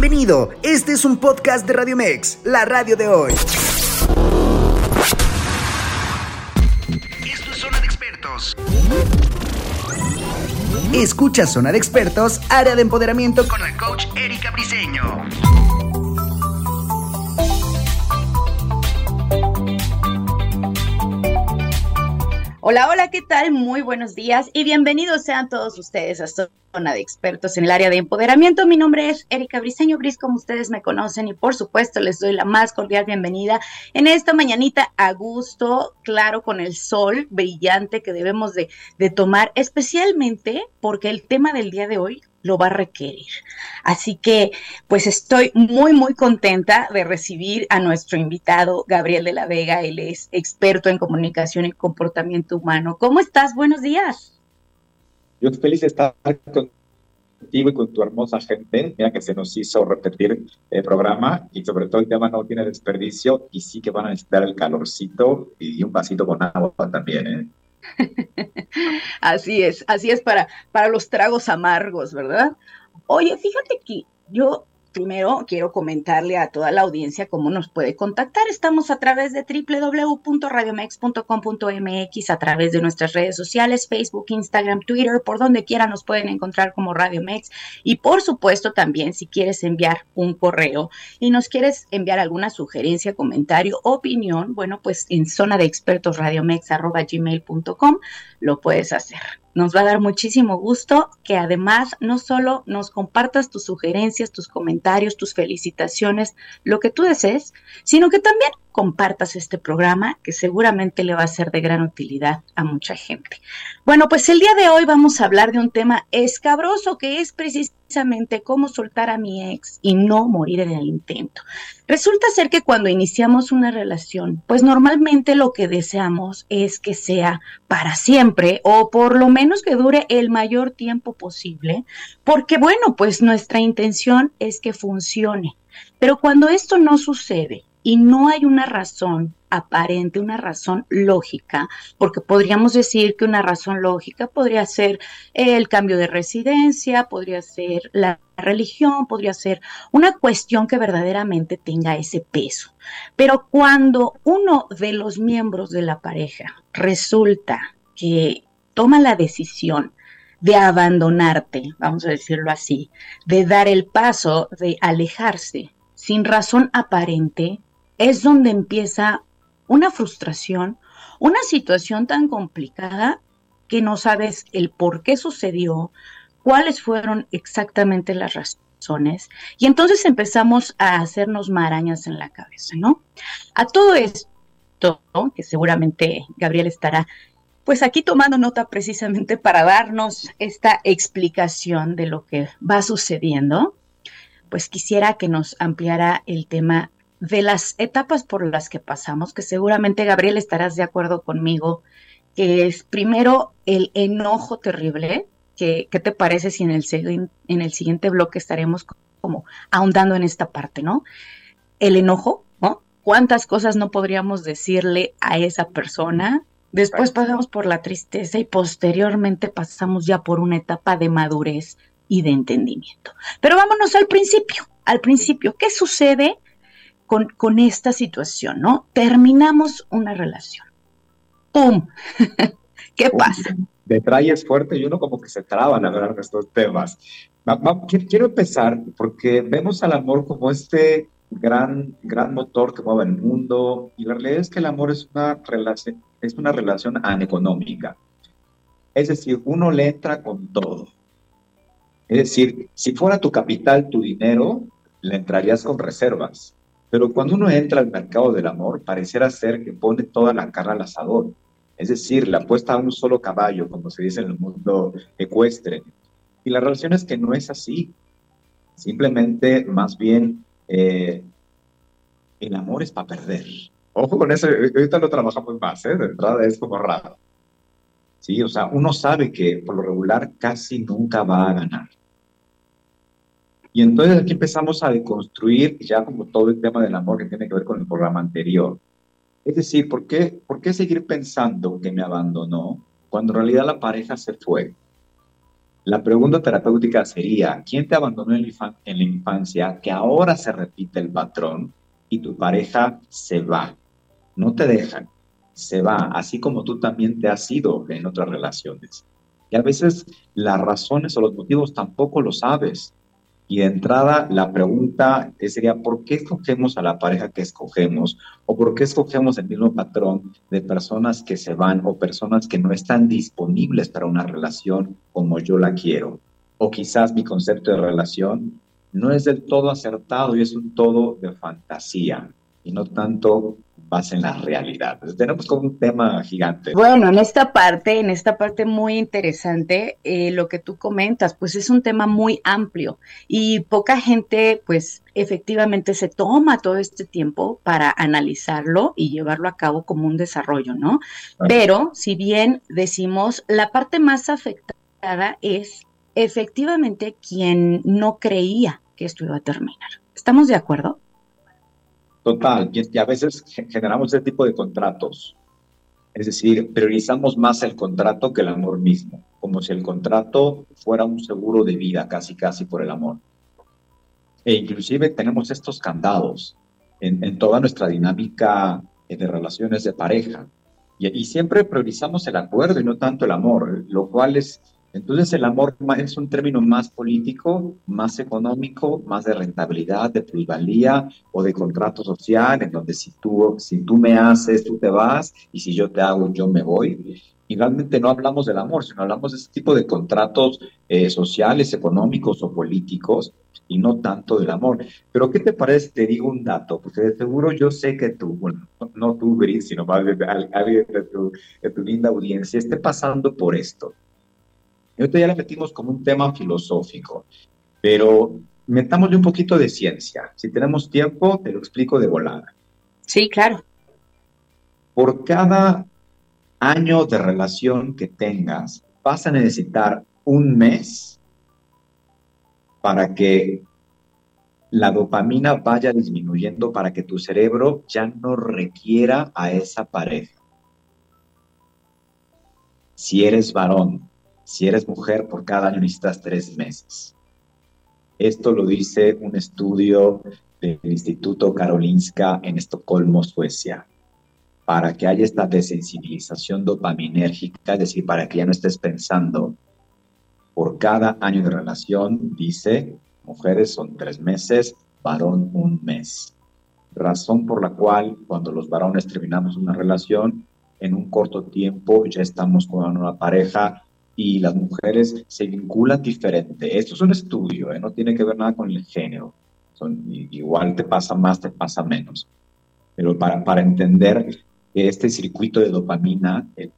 Bienvenido, este es un podcast de Radio Mex, la radio de hoy. Esto es Zona de Expertos. Escucha Zona de Expertos, área de empoderamiento con el coach Erika Briseño. Hola, hola, ¿qué tal? Muy buenos días y bienvenidos sean todos ustedes a De Expertos en el área de empoderamiento. Mi nombre es Erika Briseño Bris, como ustedes me conocen, y por supuesto les doy la más cordial bienvenida en esta mañanita a gusto, claro, con el sol brillante que debemos de, tomar, especialmente porque el tema del día de hoy lo va a requerir. Así que, pues estoy muy, muy contenta de recibir a nuestro invitado, Gabriel de la Vega. Él es experto en comunicación y comportamiento humano. ¿Cómo estás? Buenos días. Yo feliz de estar y con tu hermosa gente. Mira que se nos hizo repetir el programa y sobre todo el tema no tiene desperdicio y sí que van a necesitar el calorcito y un vasito con agua también, ¿eh? así es, así es para, para los tragos amargos, ¿verdad? Oye, fíjate que yo primero quiero comentarle a toda la audiencia cómo nos puede contactar. Estamos a través de www.radiomex.com.mx, a través de nuestras redes sociales, Facebook, Instagram, Twitter, por donde quiera nos pueden encontrar como Radio Mex. Y por supuesto también si quieres enviar un correo y nos quieres enviar alguna sugerencia, comentario, opinión, bueno, pues en zona de expertos radiomex.gmail.com lo puedes hacer. Nos va a dar muchísimo gusto que además no solo nos compartas tus sugerencias, tus comentarios, tus felicitaciones, lo que tú desees, sino que también compartas este programa que seguramente le va a ser de gran utilidad a mucha gente. Bueno, pues el día de hoy vamos a hablar de un tema escabroso que es precisamente cómo soltar a mi ex y no morir en el intento. Resulta ser que cuando iniciamos una relación, pues normalmente lo que deseamos es que sea para siempre o por lo menos que dure el mayor tiempo posible, porque bueno, pues nuestra intención es que funcione. Pero cuando esto no sucede, y no hay una razón aparente, una razón lógica, porque podríamos decir que una razón lógica podría ser el cambio de residencia, podría ser la religión, podría ser una cuestión que verdaderamente tenga ese peso. Pero cuando uno de los miembros de la pareja resulta que toma la decisión de abandonarte, vamos a decirlo así, de dar el paso de alejarse sin razón aparente, es donde empieza una frustración, una situación tan complicada que no sabes el por qué sucedió, cuáles fueron exactamente las razones, y entonces empezamos a hacernos marañas en la cabeza, ¿no? A todo esto, que seguramente Gabriel estará pues aquí tomando nota precisamente para darnos esta explicación de lo que va sucediendo, pues quisiera que nos ampliara el tema de las etapas por las que pasamos, que seguramente Gabriel estarás de acuerdo conmigo, que es primero el enojo terrible, que, ¿qué te parece si en el, en el siguiente bloque estaremos como ahondando en esta parte, ¿no? El enojo, ¿no? ¿Cuántas cosas no podríamos decirle a esa persona? Después pasamos por la tristeza y posteriormente pasamos ya por una etapa de madurez y de entendimiento. Pero vámonos al principio, al principio, ¿qué sucede con, esta situación, ¿no? Terminamos una relación. ¡Pum! ¿Qué pasa? Detalles fuertes y uno como que se traba al hablar de estos temas. Quiero empezar porque vemos al amor como este gran, gran motor que mueve el mundo y la realidad es que el amor es una relación, es una relación aneconómica. Es decir, uno le entra con todo. Es decir, si fuera tu capital, tu dinero, le entrarías con reservas. Pero cuando uno entra al mercado del amor, pareciera ser que pone toda la carne al asador. Es decir, la apuesta a un solo caballo, como se dice en el mundo ecuestre. Y la relación es que no es así. Simplemente, más bien, eh, el amor es para perder. Ojo con eso, ahorita lo trabajamos más, ¿eh? De entrada es como raro. Sí, o sea, uno sabe que por lo regular casi nunca va a ganar. Y entonces aquí empezamos a deconstruir ya como todo el tema del amor que tiene que ver con el programa anterior. Es decir, ¿por qué, ¿por qué seguir pensando que me abandonó cuando en realidad la pareja se fue? La pregunta terapéutica sería, ¿quién te abandonó en la infancia que ahora se repite el patrón y tu pareja se va? No te dejan, se va, así como tú también te has ido en otras relaciones. Y a veces las razones o los motivos tampoco lo sabes. Y de entrada, la pregunta sería, ¿por qué escogemos a la pareja que escogemos? ¿O por qué escogemos el mismo patrón de personas que se van o personas que no están disponibles para una relación como yo la quiero? O quizás mi concepto de relación no es del todo acertado y es un todo de fantasía y no tanto base en la realidad. tenemos como un tema gigante. Bueno, en esta parte, en esta parte muy interesante, eh, lo que tú comentas, pues es un tema muy amplio y poca gente, pues efectivamente se toma todo este tiempo para analizarlo y llevarlo a cabo como un desarrollo, ¿no? Pero si bien decimos, la parte más afectada es efectivamente quien no creía que esto iba a terminar. ¿Estamos de acuerdo? Total, y, a veces generamos ese tipo de contratos. Es decir, priorizamos más el contrato que el amor mismo, como si el contrato fuera un seguro de vida, casi casi por el amor. E inclusive tenemos estos candados en, toda nuestra dinámica de relaciones de pareja. y, siempre priorizamos el acuerdo y no tanto el amor, lo cual es, entonces el amor es un término más político, más económico, más de rentabilidad, de plusvalía o de contrato social, en donde si tú, si tú me haces, tú te vas, y si yo te hago, yo me voy. Y realmente no hablamos del amor, sino hablamos de ese tipo de contratos eh, sociales, económicos o políticos, y no tanto del amor. Pero ¿qué te parece? Te digo un dato, porque de seguro yo sé que tú, bueno, no, tú, Gris, sino más alguien de tu, de tu linda audiencia, esté pasando por esto y ahorita ya le metimos como un tema filosófico, pero metámosle un poquito de ciencia. Si tenemos tiempo, te lo explico de volada. Sí, claro. Por cada año de relación que tengas, vas a necesitar un mes para que la dopamina vaya disminuyendo para que tu cerebro ya no requiera a esa pareja. Si eres varón, si eres mujer, por cada año necesitas tres meses. Esto lo dice un estudio del Instituto Karolinska en Estocolmo, Suecia. Para que haya esta desensibilización dopaminérgica, es decir, para que ya no estés pensando, por cada año de relación, dice, mujeres son tres meses, varón un mes. Razón por la cual cuando los varones terminamos una relación, en un corto tiempo ya estamos con una pareja y las mujeres se vinculan diferente. Esto es un estudio, ¿eh? no tiene que ver nada con el género. Son, igual te pasa más, te pasa menos. Pero para, para entender que este circuito de dopamina es,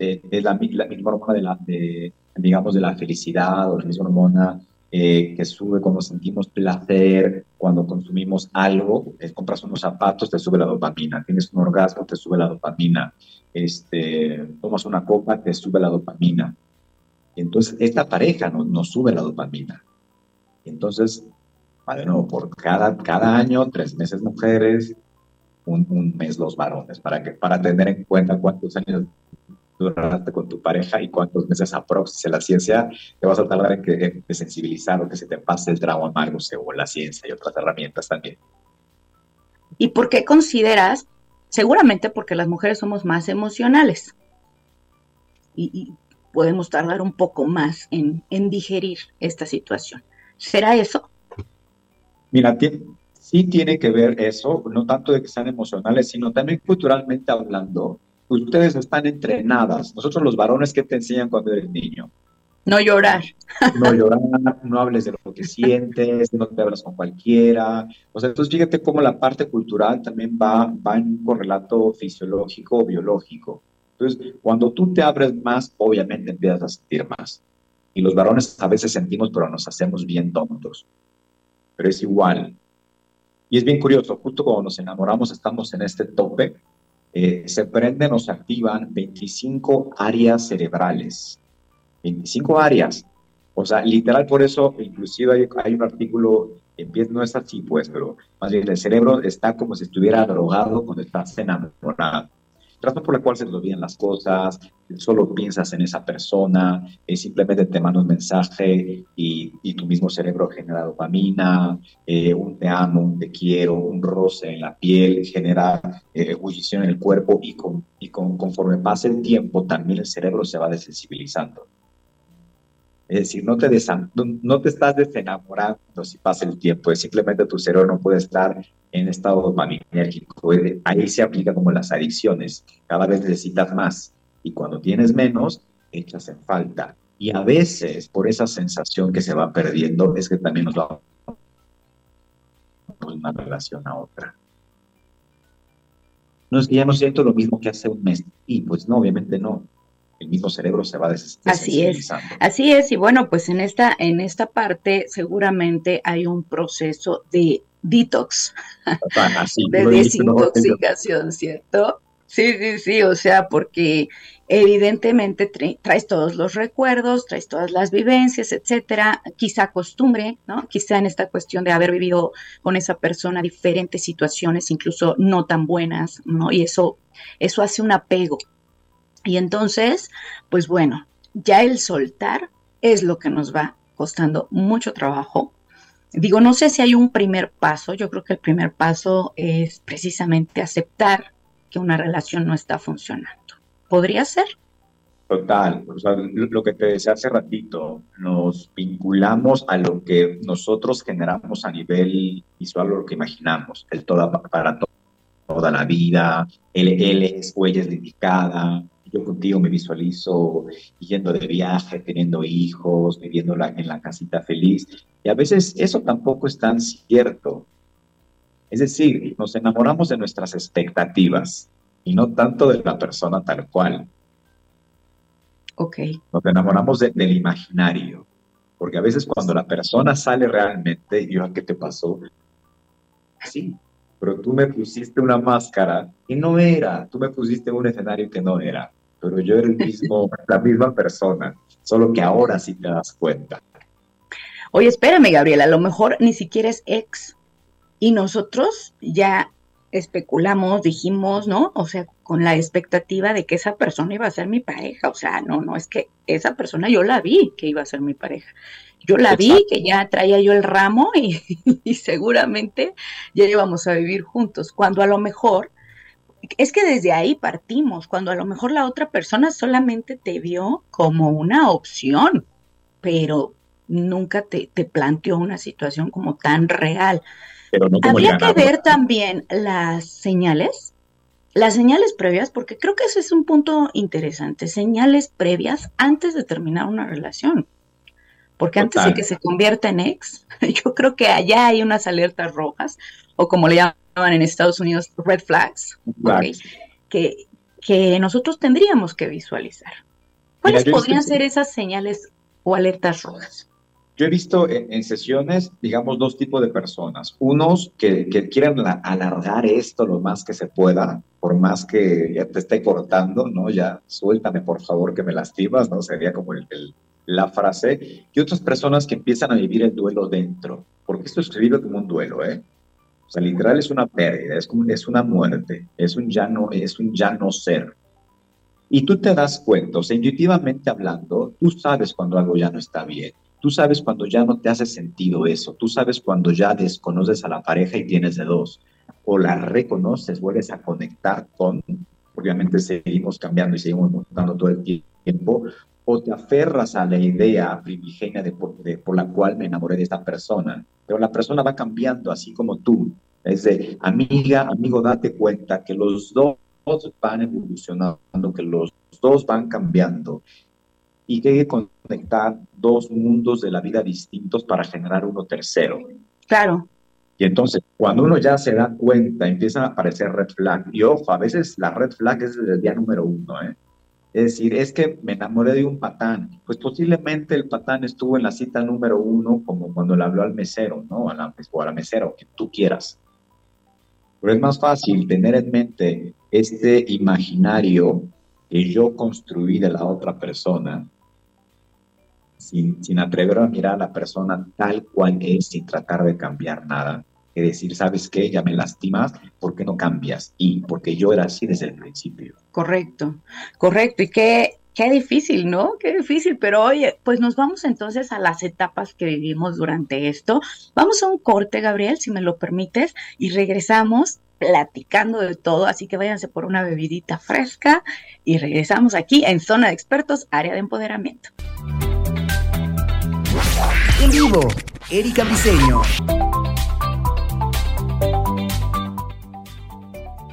la, misma hormona de la, de, digamos, de la felicidad o la misma hormona eh, que sube cuando sentimos placer, cuando consumimos algo, eh, compras unos zapatos, te sube la dopamina, tienes un orgasmo, te sube la dopamina, este, tomas una copa, te sube la dopamina. Entonces, esta pareja nos, sube la dopamina. Entonces, bueno, por cada, cada año, tres meses mujeres, un, mes los varones, para, que, para tener en cuenta cuántos años duraste con tu pareja y cuántos meses aproximadamente la ciencia te vas a tardar en, que, sensibilizar o que se te pase el trago amargo según la ciencia y otras herramientas también. ¿Y por qué consideras? Seguramente porque las mujeres somos más emocionales. y podemos tardar un poco más en, digerir esta situación. ¿Será eso? Mira, sí tiene que ver eso, no tanto de que sean emocionales, sino también culturalmente hablando. Ustedes están entrenadas. Nosotros los varones, ¿qué te enseñan cuando eres niño? No llorar. No llorar, no hables de lo que sientes, no te hablas con cualquiera. O sea, entonces fíjate cómo la parte cultural también va, va en un correlato fisiológico o biológico. Entonces, cuando tú te abres más, obviamente empiezas a sentir más. Y los varones a veces sentimos, pero nos hacemos bien tontos. Pero es igual. Y es bien curioso, justo cuando nos enamoramos estamos en este tope, eh, se prenden o se activan 25 áreas cerebrales. 25 áreas. O sea, literal por eso, inclusive hay, hay un artículo, no es así pues, pero más bien el cerebro está como si estuviera drogado cuando estás enamorado. Razón por la cual se te olvidan las cosas, solo piensas en esa persona, eh, simplemente te manda un mensaje y, y, tu mismo cerebro genera dopamina, eh, un te amo, un te quiero, un roce en la piel, genera eh, ebullición en el cuerpo y, con, conforme pasa el tiempo también el cerebro se va desensibilizando. Es decir, no te, no te estás desenamorando si pasa el tiempo, es simplemente tu cerebro no puede estar en estado dopaminérgico. Ahí se aplica como las adicciones, cada vez necesitas más y cuando tienes menos, echas en falta. Y a veces, por esa sensación que se va perdiendo, es que también nos va de una relación a otra. No es que ya no siento lo mismo que hace un mes. Y pues no, obviamente no el mismo cerebro se va Así es, así es, y bueno, pues en esta, en esta parte seguramente hay un proceso de detox, de desintoxicación, ¿cierto? Sí, sí, sí, o sea, porque evidentemente traes todos los recuerdos, traes todas las vivencias, etcétera, quizá costumbre, ¿no? Quizá en esta cuestión de haber vivido con esa persona diferentes situaciones, incluso no tan buenas, ¿no? Y eso, eso hace un apego, y entonces, pues bueno, ya el soltar es lo que nos va costando mucho trabajo. Digo, no sé si hay un primer paso, yo creo que el primer paso es precisamente aceptar que una relación no está funcionando. ¿Podría ser? Total, o sea, lo que te decía hace ratito, nos vinculamos a lo que nosotros generamos a nivel visual lo que imaginamos, el toda para toda la vida, el es huella dedicada, yo contigo me visualizo yendo de viaje, teniendo hijos, viviendo en la casita feliz. Y a veces eso tampoco es tan cierto. Es decir, nos enamoramos de nuestras expectativas y no tanto de la persona tal cual. Ok. Nos enamoramos del imaginario. Porque a veces cuando la persona sale realmente, y yo, ¿qué te pasó? Sí, pero tú me pusiste una máscara y no era, tú me pusiste un escenario que no era pero yo era el mismo, la misma persona, solo que ahora sí te das cuenta. Oye, espérame, Gabriela, a lo mejor ni siquiera es ex. Y nosotros ya especulamos, dijimos, ¿no? O sea, con la expectativa de que esa persona iba a ser mi pareja. O sea, no, no, es que esa persona yo la vi que iba a ser mi pareja. Yo la vi que ya traía yo el ramo y, y seguramente ya íbamos a vivir juntos, cuando a lo mejor es que desde ahí partimos, cuando a lo mejor la otra persona solamente te vio como una opción, pero nunca te, planteó una situación como tan real. Habría que ver también las señales, las señales previas, porque creo que ese es un punto interesante, señales previas antes de terminar una relación. Porque antes de que se convierta en ex, yo creo que allá hay unas alertas rojas, o como le llaman en Estados Unidos red flags, que, que nosotros tendríamos que visualizar. ¿Cuáles podrían ser esas señales o alertas rojas? Yo he visto en, sesiones, digamos, dos tipos de personas. Unos que, que quieren alargar esto lo más que se pueda, por más que ya te esté cortando, ¿no? Ya suéltame, por favor, que me lastimas, ¿no? Sería como el, la frase. Y otras personas que empiezan a vivir el duelo dentro, porque esto es vive como un duelo, ¿eh? O sea, literal es una pérdida, es, como, es una muerte, es un, ya no, es un ya no ser. Y tú te das cuenta, o sea, intuitivamente hablando, tú sabes cuando algo ya no está bien. Tú sabes cuando ya no te hace sentido eso. Tú sabes cuando ya desconoces a la pareja y tienes de dos. O la reconoces, vuelves a conectar con, obviamente seguimos cambiando y seguimos mutando todo el tiempo, o te aferras a la idea primigenia de por, la cual me enamoré de esta persona, pero la persona va cambiando así como tú. Es de, amiga, amigo, date cuenta que los dos van evolucionando, que los dos van cambiando y que hay que conectar dos mundos de la vida distintos para generar uno tercero. Claro. Y entonces, cuando uno ya se da cuenta, empiezan a aparecer red flag. Y ojo, a veces la red flag es desde el día número uno, ¿eh? Es decir, es que me enamoré de un patán. Pues posiblemente el patán estuvo en la cita número uno, como cuando le habló al mesero, ¿no? A la, o a la mesera, que tú quieras. Pero es más fácil tener en mente este imaginario que yo construí de la otra persona, sin, sin atrever a mirar a la persona tal cual es, sin tratar de cambiar nada, que decir, ¿sabes qué? Ya me lastimas, ¿por qué no cambias? Y porque yo era así desde el principio. Correcto, correcto. Y qué, qué difícil, ¿no? Qué difícil. Pero oye, pues nos vamos entonces a las etapas que vivimos durante esto. Vamos a un corte, Gabriel, si me lo permites, y regresamos platicando de todo, así que váyanse por una bebidita fresca y regresamos aquí en Zona de Expertos, área de empoderamiento. En vivo, Erika Briseño.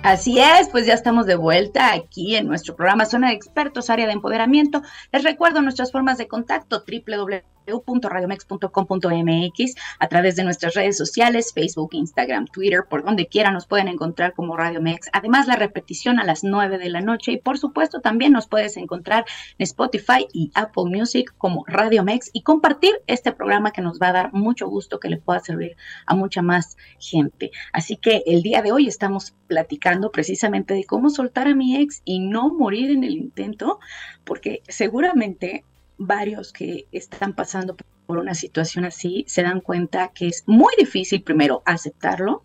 Así es, pues ya estamos de vuelta aquí en nuestro programa Zona de Expertos, área de empoderamiento. Les recuerdo nuestras formas de contacto, www www.radiomex.com.mx a través de nuestras redes sociales, Facebook, Instagram, Twitter, por donde quiera nos pueden encontrar como Radio Mex. Además, la repetición a las 9 de la noche y por supuesto también nos puedes encontrar en Spotify y Apple Music como Radio Mex y compartir este programa que nos va a dar mucho gusto que le pueda servir a mucha más gente. Así que el día de hoy estamos platicando precisamente de cómo soltar a mi ex y no morir en el intento, porque seguramente varios que están pasando por una situación así se dan cuenta que es muy difícil primero aceptarlo,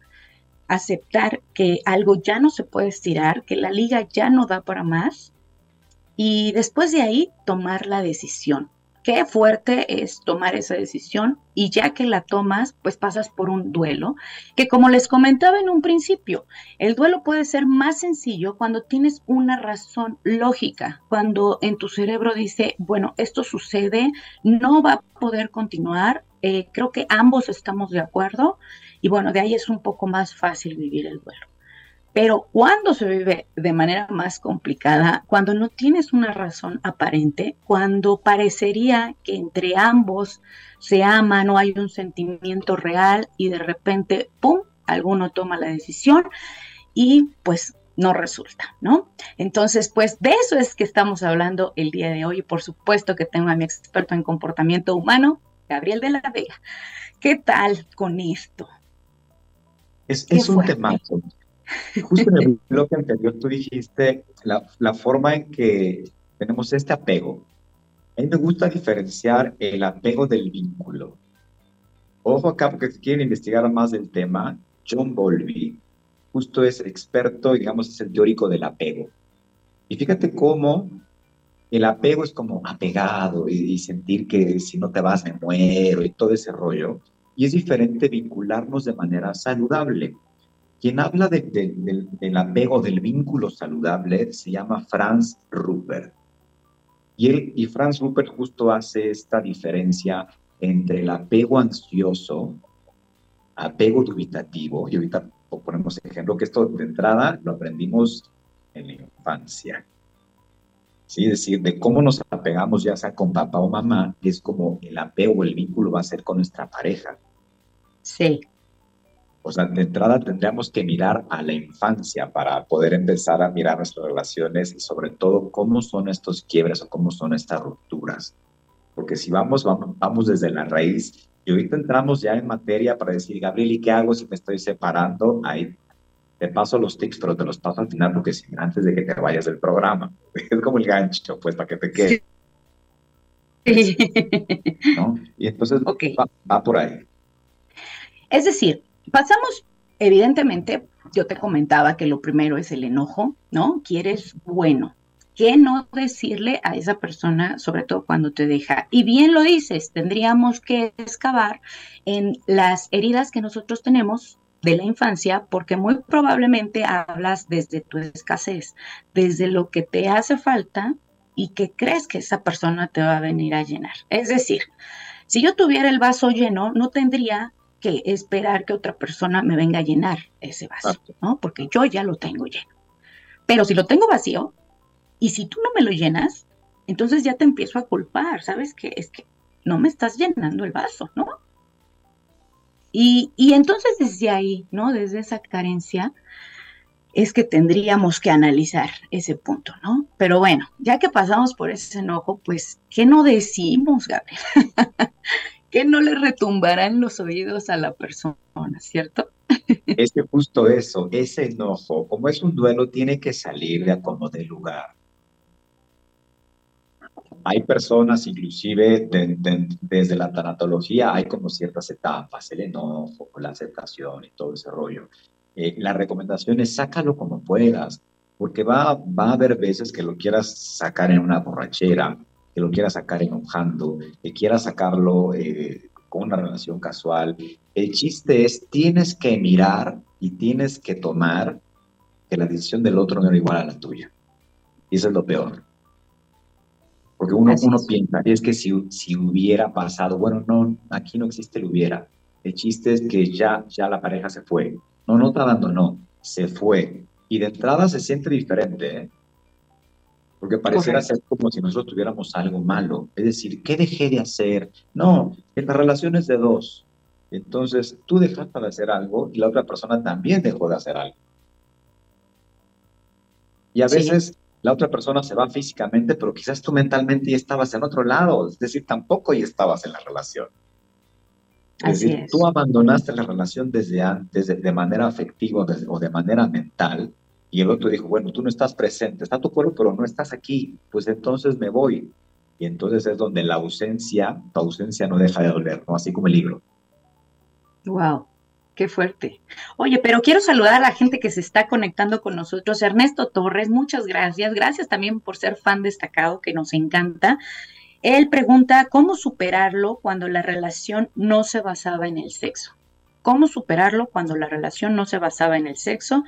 aceptar que algo ya no se puede estirar, que la liga ya no da para más y después de ahí tomar la decisión qué fuerte es tomar esa decisión y ya que la tomas, pues pasas por un duelo, que como les comentaba en un principio, el duelo puede ser más sencillo cuando tienes una razón lógica, cuando en tu cerebro dice, bueno, esto sucede, no va a poder continuar, eh, creo que ambos estamos de acuerdo y bueno, de ahí es un poco más fácil vivir el duelo. Pero cuando se vive de manera más complicada, cuando no tienes una razón aparente, cuando parecería que entre ambos se aman o hay un sentimiento real y de repente, ¡pum!, alguno toma la decisión y pues no resulta, ¿no? Entonces, pues de eso es que estamos hablando el día de hoy y por supuesto que tengo a mi experto en comportamiento humano, Gabriel de la Vega. ¿Qué tal con esto? Es, es un tema Justo en el bloque anterior tú dijiste la, la forma en que tenemos este apego. A mí me gusta diferenciar el apego del vínculo. Ojo acá, porque si quieren investigar más del tema, John Bowlby justo es experto, digamos, es el teórico del apego. Y fíjate cómo el apego es como apegado y, y, sentir que si no te vas me muero y todo ese rollo. Y es diferente vincularnos de manera saludable. Quien habla del apego, del vínculo saludable, se llama Franz Rupert. Y, él, y Franz Rupert justo hace esta diferencia entre el apego ansioso, apego dubitativo, y ahorita ponemos ejemplo que esto de entrada lo aprendimos en la infancia. ¿Sí? Es decir, de cómo nos apegamos ya sea con papá o mamá, es como el apego, el vínculo va a ser con nuestra pareja. Sí. O sea, de entrada tendríamos que mirar a la infancia para poder empezar a mirar nuestras relaciones y sobre todo cómo son estos quiebres o cómo son estas rupturas. Porque si vamos, vamos, vamos desde la raíz y ahorita entramos ya en materia para decir, Gabriel, ¿y qué hago si me estoy separando? Ahí te paso los tips, pero te los paso al final porque si, antes de que te vayas del programa. Es como el gancho, pues, para que te quede. Sí. ¿No? Y entonces okay. va, va por ahí. Es decir, Pasamos, evidentemente, yo te comentaba que lo primero es el enojo, ¿no? Quieres bueno. ¿Qué no decirle a esa persona, sobre todo cuando te deja? Y bien lo dices, tendríamos que excavar en las heridas que nosotros tenemos de la infancia, porque muy probablemente hablas desde tu escasez, desde lo que te hace falta y que crees que esa persona te va a venir a llenar. Es decir, si yo tuviera el vaso lleno, no tendría que esperar que otra persona me venga a llenar ese vaso, ¿no? Porque yo ya lo tengo lleno. Pero si lo tengo vacío y si tú no me lo llenas, entonces ya te empiezo a culpar, ¿sabes? Que es que no me estás llenando el vaso, ¿no? Y, y entonces desde ahí, ¿no? Desde esa carencia, es que tendríamos que analizar ese punto, ¿no? Pero bueno, ya que pasamos por ese enojo, pues, ¿qué no decimos, Gabriel? que no le retumbarán los oídos a la persona, ¿cierto? Es justo eso, ese enojo, como es un duelo, tiene que salir de como de lugar. hay personas, inclusive desde la tanatología, hay como ciertas etapas, el enojo, la aceptación y todo ese rollo. Eh, la recomendación es sácalo como puedas, porque va, va a haber veces que lo quieras sacar en una borrachera, que lo quieras sacar enojando, que quieras sacarlo eh, con una relación casual. El chiste es, tienes que mirar y tienes que tomar que la decisión del otro no era igual a la tuya. Y eso es lo peor. Porque uno, uno piensa, es que si, si hubiera pasado, bueno, no, aquí no existe el hubiera. El chiste es que ya, ya la pareja se fue. No, no te abandonó, se fue. Y de entrada se siente diferente, ¿eh? Porque pareciera ser como si nosotros tuviéramos algo malo. Es decir, ¿qué dejé de hacer? No, en las relaciones de dos. Entonces, tú dejaste de hacer algo y la otra persona también dejó de hacer algo. Y a veces la otra persona se va físicamente, pero quizás tú mentalmente ya estabas en otro lado, es decir, tampoco ya estabas en la relación. Es decir, tú abandonaste la relación desde antes, de, manera afectiva o de manera mental, y el otro dijo, bueno, tú no estás presente, está tu cuerpo, pero no estás aquí, pues entonces me voy. Y entonces es donde la ausencia, tu ausencia no deja de doler, ¿no? Así como el libro. Wow. Qué fuerte. Oye, pero quiero saludar a la gente que se está conectando con nosotros. Ernesto Torres, muchas gracias. Gracias también por ser fan destacado, que nos encanta. Él pregunta, ¿cómo superarlo cuando la relación no se basaba en el sexo? ¿Cómo superarlo cuando la relación no se basaba en el sexo?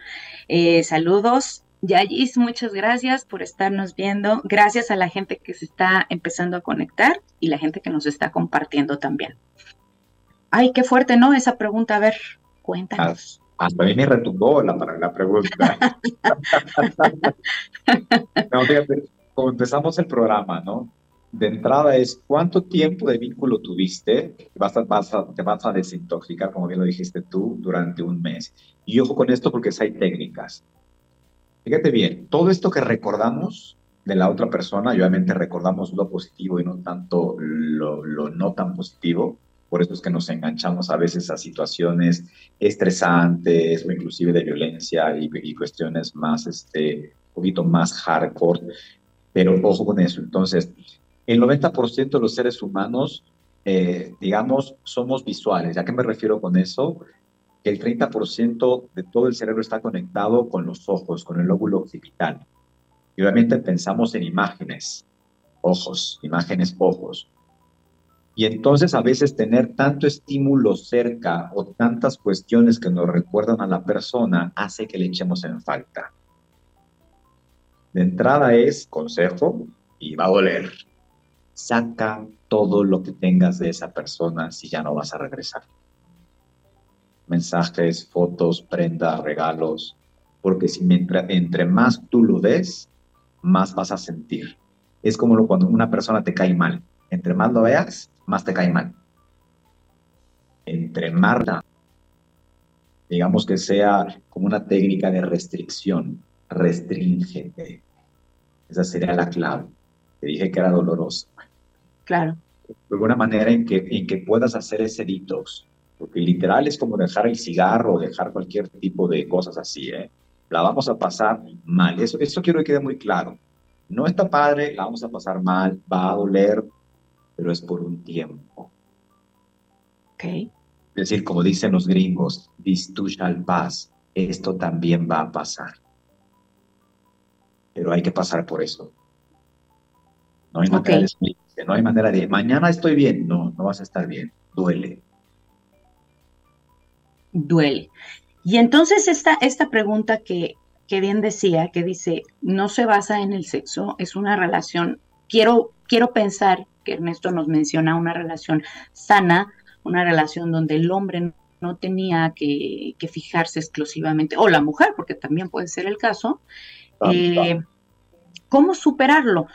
Eh, saludos. Yayis, muchas gracias por estarnos viendo. Gracias a la gente que se está empezando a conectar y la gente que nos está compartiendo también. Ay, qué fuerte, ¿no? Esa pregunta, a ver, cuéntanos. Hasta a mí me retumbó la, la pregunta. no, fíjate, como empezamos el programa, ¿no? De entrada es cuánto tiempo de vínculo tuviste, vas a, te vas a desintoxicar, como bien lo dijiste tú, durante un mes. Y ojo con esto porque hay técnicas. Fíjate bien, todo esto que recordamos de la otra persona, y obviamente recordamos lo positivo y no tanto lo, lo no tan positivo, por eso es que nos enganchamos a veces a situaciones estresantes o inclusive de violencia y, cuestiones más, este, un poquito más hardcore. Pero ojo con eso. Entonces, el 90% de los seres humanos, eh, digamos, somos visuales. ¿A qué me refiero con eso? El 30% de todo el cerebro está conectado con los ojos, con el lóbulo occipital. Y obviamente pensamos en imágenes, ojos, imágenes, ojos. Y entonces a veces tener tanto estímulo cerca o tantas cuestiones que nos recuerdan a la persona hace que le echemos en falta. De entrada es consejo y va a doler. Saca todo lo que tengas de esa persona si ya no vas a regresar. Mensajes, fotos, prendas, regalos, porque si entre más tú lo des, más vas a sentir. Es como cuando una persona te cae mal. Entre más lo veas, más te cae mal. Entre Marta, digamos que sea como una técnica de restricción, restringente. Esa sería la clave. Te dije que era dolorosa. Claro. De alguna manera en que, en que puedas hacer ese detox. Porque literal es como dejar el cigarro o dejar cualquier tipo de cosas así, ¿eh? La vamos a pasar mal. Eso, eso quiero que quede muy claro. No está padre, la vamos a pasar mal, va a doler, pero es por un tiempo. Okay. Es decir, como dicen los gringos, this too shall pass, esto también va a pasar. Pero hay que pasar por eso. No hay, manera de, no hay manera de, mañana estoy bien, no, no vas a estar bien, duele. Duele. Y entonces esta, esta pregunta que, que bien decía, que dice, no se basa en el sexo, es una relación, quiero, quiero pensar que Ernesto nos menciona, una relación sana, una relación donde el hombre no tenía que, fijarse exclusivamente, o la mujer, porque también puede ser el caso. Eh, ¿Cómo superarlo?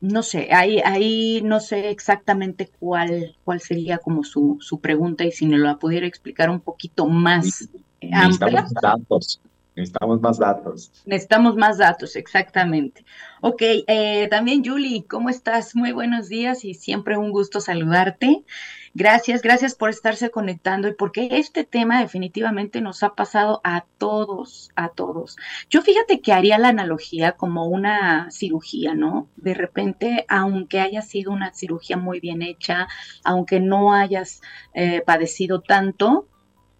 No sé, ahí, ahí no sé exactamente cuál, cuál sería como su, su pregunta y si me lo pudiera explicar un poquito más amplia. Datos, Necesitamos más datos. Necesitamos más datos, exactamente. Ok, eh, también Julie, ¿cómo estás? Muy buenos días y siempre un gusto saludarte. Gracias, gracias por estarse conectando y porque este tema definitivamente nos ha pasado a todos, a todos. Yo fíjate que haría la analogía como una cirugía, ¿no? De repente, aunque haya sido una cirugía muy bien hecha, aunque no hayas eh, padecido tanto,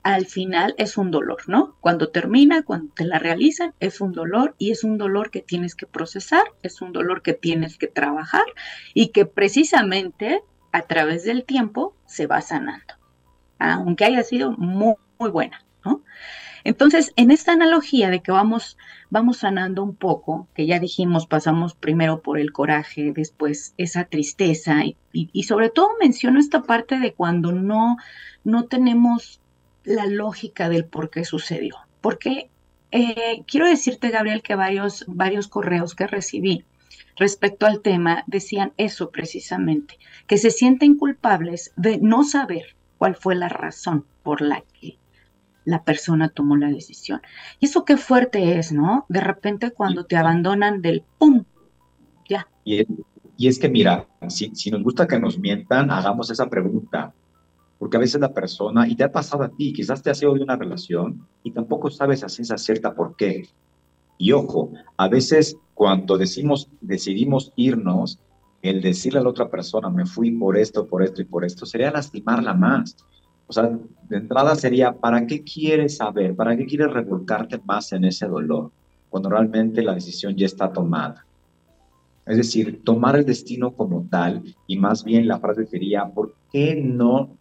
al final es un dolor, ¿no? Cuando termina, cuando te la realizan, es un dolor y es un dolor que tienes que procesar, es un dolor que tienes que trabajar y que precisamente a través del tiempo se va sanando, aunque haya sido muy, muy buena, ¿no? Entonces, en esta analogía de que vamos, vamos sanando un poco, que ya dijimos, pasamos primero por el coraje, después esa tristeza, y, sobre todo menciono esta parte de cuando no, no tenemos la lógica del por qué sucedió. Porque eh, quiero decirte, Gabriel, que varios, varios correos que recibí respecto al tema decían eso precisamente, que se sienten culpables de no saber cuál fue la razón por la que la persona tomó la decisión. Y eso qué fuerte es, ¿no? De repente cuando te abandonan del ¡pum! Ya. Y es, que mira, si, si nos gusta que nos mientan, hagamos esa pregunta. Porque a veces la persona, y te ha pasado a ti, quizás te ha sido de una relación y tampoco sabes a ciencia cierta por qué. Y ojo, a veces cuando decimos, decidimos irnos, el decirle a la otra persona, me fui por esto, por esto y por esto, sería lastimarla más. O sea, de entrada sería, ¿para qué quieres saber? ¿Para qué quieres revolcarte más en ese dolor? Cuando realmente la decisión ya está tomada. Es decir, tomar el destino como tal, y más bien la frase sería, ¿por qué no,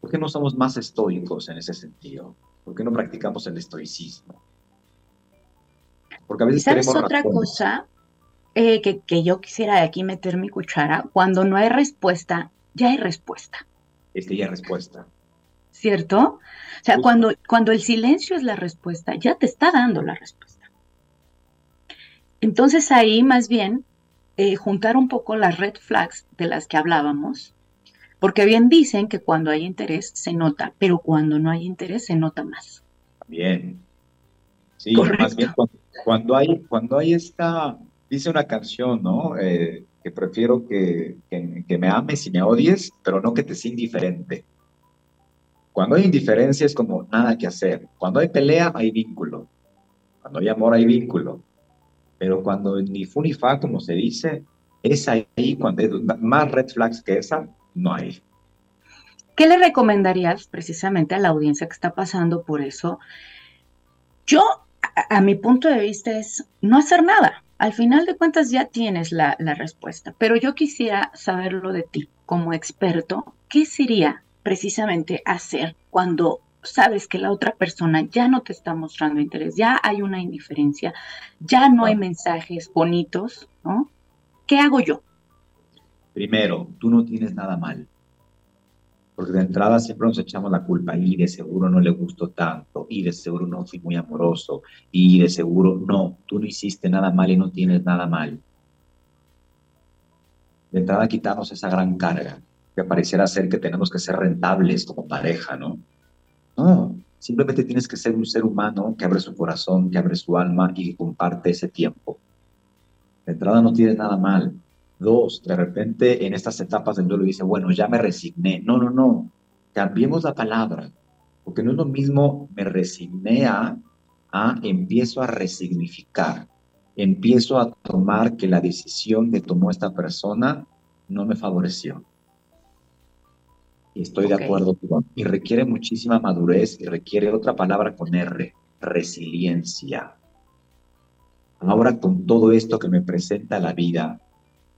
por qué no somos más estoicos en ese sentido? ¿Por qué no practicamos el estoicismo? Porque a veces ¿Sabes otra cosa eh, que, yo quisiera aquí meter mi cuchara? Cuando no hay respuesta, ya hay respuesta. Es que ya hay respuesta. ¿Cierto? O sea, cuando, cuando el silencio es la respuesta, ya te está dando la respuesta. Entonces ahí más bien eh, juntar un poco las red flags de las que hablábamos, porque bien dicen que cuando hay interés se nota, pero cuando no hay interés se nota más. Bien. Sí, más bien cuando, hay, cuando hay esta, dice una canción, ¿no? Eh, que prefiero que, que, me ames y me odies, pero no que te sea indiferente. Cuando hay indiferencia es como nada que hacer. Cuando hay pelea hay vínculo. Cuando hay amor hay vínculo. Pero cuando ni fu ni fa, como se dice, es ahí cuando hay más red flags que esa, no hay. ¿Qué le recomendarías precisamente a la audiencia que está pasando por eso? Yo a, mi punto de vista es no hacer nada. Al final de cuentas ya tienes la, respuesta, pero yo quisiera saberlo de ti como experto. ¿Qué sería precisamente hacer cuando sabes que la otra persona ya no te está mostrando interés, ya hay una indiferencia, ya no hay mensajes bonitos, ¿no? ¿Qué hago yo? Primero, tú no tienes nada mal porque de entrada siempre nos echamos la culpa y de seguro no le gustó tanto y de seguro no fui muy amoroso y de seguro no, tú no hiciste nada mal y no tienes nada mal. De entrada quitarnos esa gran carga que pareciera ser que tenemos que ser rentables como pareja, ¿no? No, simplemente tienes que ser un ser humano que abre su corazón, que abre su alma y que comparte ese tiempo. De entrada no tienes nada mal, Dos, de repente en estas etapas del duelo dice, bueno, ya me resigné. No, no, no. Cambiemos la palabra, porque no es lo mismo me resigné a, a empiezo a resignificar. Empiezo a tomar que la decisión que tomó esta persona no me favoreció. Y estoy de acuerdo con. Y requiere muchísima madurez y requiere otra palabra con R, resiliencia. Ahora con todo esto que me presenta la vida,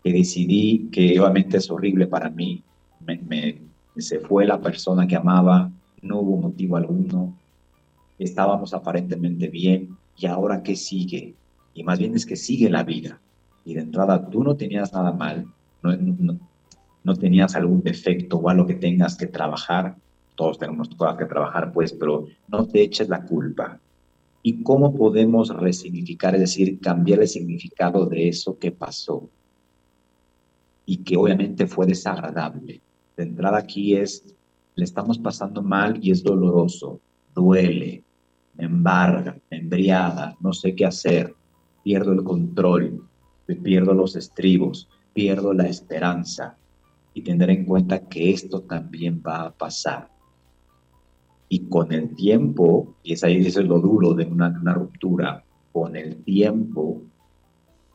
que decidí que obviamente es horrible para mí, me, se fue la persona que amaba, no hubo motivo alguno, estábamos aparentemente bien y ahora qué sigue? Y más bien es que sigue la vida. Y de entrada tú no tenías nada mal, no, no, no tenías algún defecto o algo que tengas que trabajar, todos tenemos cosas que trabajar pues, pero no te eches la culpa. ¿Y cómo podemos resignificar, es decir, cambiar el significado de eso que pasó? Y que obviamente fue desagradable. De entrada aquí es, le estamos pasando mal y es doloroso, duele. embarga, embriaga, no sé qué hacer, pierdo el control, pierdo los estribos, pierdo la esperanza y tener en cuenta que esto también va a pasar. Y con el tiempo, y es ahí es lo duro de una, una ruptura, con el tiempo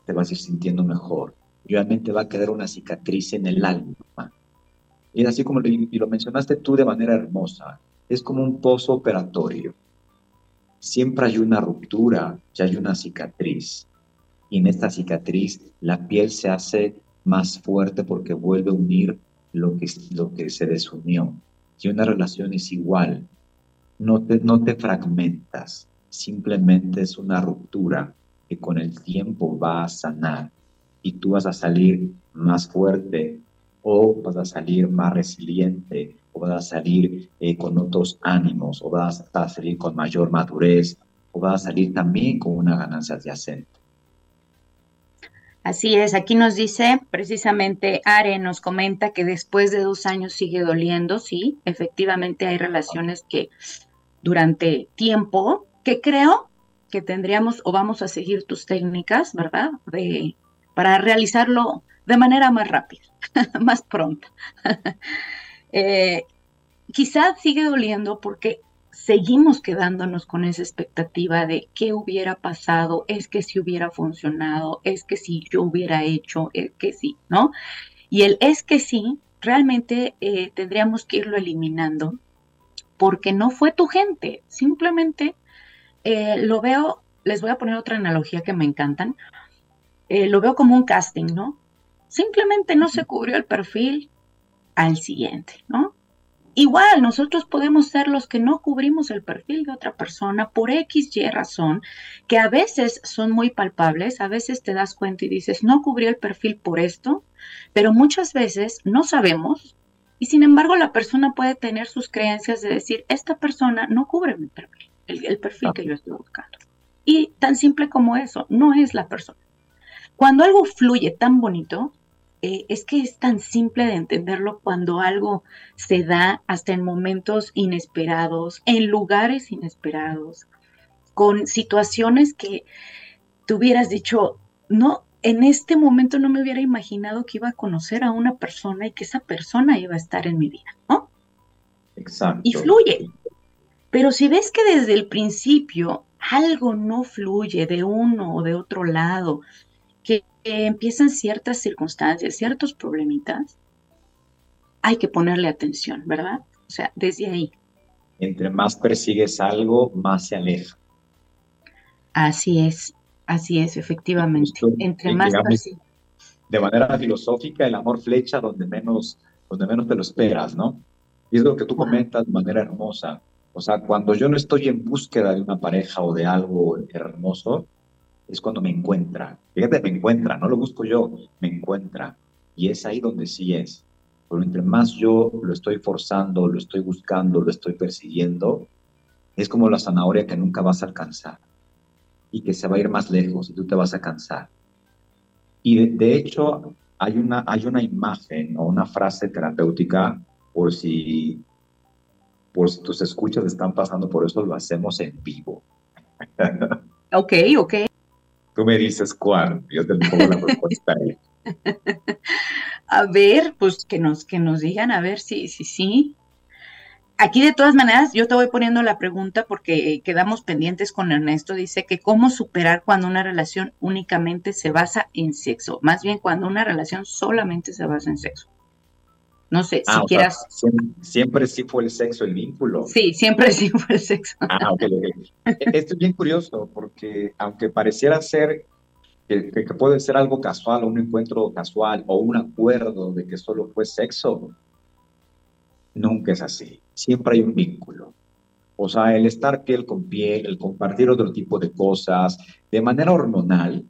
te vas a ir sintiendo mejor. Obviamente va a quedar una cicatriz en el alma. Y así como lo, y lo mencionaste tú de manera hermosa, es como un pozo operatorio. Siempre hay una ruptura, ya hay una cicatriz. Y en esta cicatriz la piel se hace más fuerte porque vuelve a unir lo que, lo que se desunió. Si una relación es igual, no te, no te fragmentas, simplemente es una ruptura que con el tiempo va a sanar y tú vas a salir más fuerte o vas a salir más resiliente o vas a salir eh, con otros ánimos o vas a salir con mayor madurez o vas a salir también con una ganancia adyacente. Así es, aquí nos dice precisamente Are, nos comenta que después de dos años sigue doliendo, sí, efectivamente hay relaciones que durante tiempo, que creo que tendríamos o vamos a seguir tus técnicas, ¿verdad? De, para realizarlo de manera más rápida, más pronta. eh, quizás sigue doliendo porque seguimos quedándonos con esa expectativa de qué hubiera pasado, es que si hubiera funcionado, es que si yo hubiera hecho, es que sí, ¿no? Y el es que sí, realmente eh, tendríamos que irlo eliminando porque no fue tu gente, simplemente eh, lo veo, les voy a poner otra analogía que me encantan, eh, lo veo como un casting, ¿no? Simplemente no se cubrió el perfil al siguiente, ¿no? Igual, nosotros podemos ser los que no cubrimos el perfil de otra persona por X, Y razón, que a veces son muy palpables, a veces te das cuenta y dices, no cubrió el perfil por esto, pero muchas veces no sabemos y sin embargo la persona puede tener sus creencias de decir, esta persona no cubre mi perfil, el, el perfil que yo estoy buscando. Y tan simple como eso, no es la persona. Cuando algo fluye tan bonito, eh, es que es tan simple de entenderlo cuando algo se da hasta en momentos inesperados, en lugares inesperados, con situaciones que tú hubieras dicho, no, en este momento no me hubiera imaginado que iba a conocer a una persona y que esa persona iba a estar en mi vida, ¿no? Exacto. Y fluye. Pero si ves que desde el principio algo no fluye de uno o de otro lado, que empiezan ciertas circunstancias, ciertos problemitas, hay que ponerle atención, ¿verdad? O sea, desde ahí. Entre más persigues algo, más se aleja. Así es, así es, efectivamente. Entre más persigues. De manera filosófica, el amor flecha donde menos, donde menos te lo esperas, ¿no? Y es lo que tú comentas de manera hermosa. O sea, cuando yo no estoy en búsqueda de una pareja o de algo hermoso, es cuando me encuentra. Fíjate, me encuentra, no lo busco yo, me encuentra. Y es ahí donde sí es. Pero entre más yo lo estoy forzando, lo estoy buscando, lo estoy persiguiendo, es como la zanahoria que nunca vas a alcanzar y que se va a ir más lejos y tú te vas a cansar. Y de, hecho, hay una, hay una imagen o una frase terapéutica por si, por si tus escuchas están pasando por eso, lo hacemos en vivo. Ok, ok. Tú me dices cuál, yo te pongo la respuesta ahí. A ver, pues que nos, que nos digan, a ver si, si, sí. Aquí de todas maneras, yo te voy poniendo la pregunta porque quedamos pendientes con Ernesto. Dice que cómo superar cuando una relación únicamente se basa en sexo, más bien cuando una relación solamente se basa en sexo. No sé, Ah, si quieras. sea, siempre, siempre sí fue el sexo el vínculo. Sí, siempre sí fue el sexo. Ah, ok. Esto es bien curioso porque aunque pareciera ser que puede ser algo casual, un encuentro casual o un acuerdo de que solo fue sexo, nunca es así. Siempre hay un vínculo. O sea, el estar piel con piel, el compartir otro tipo de cosas, de manera hormonal,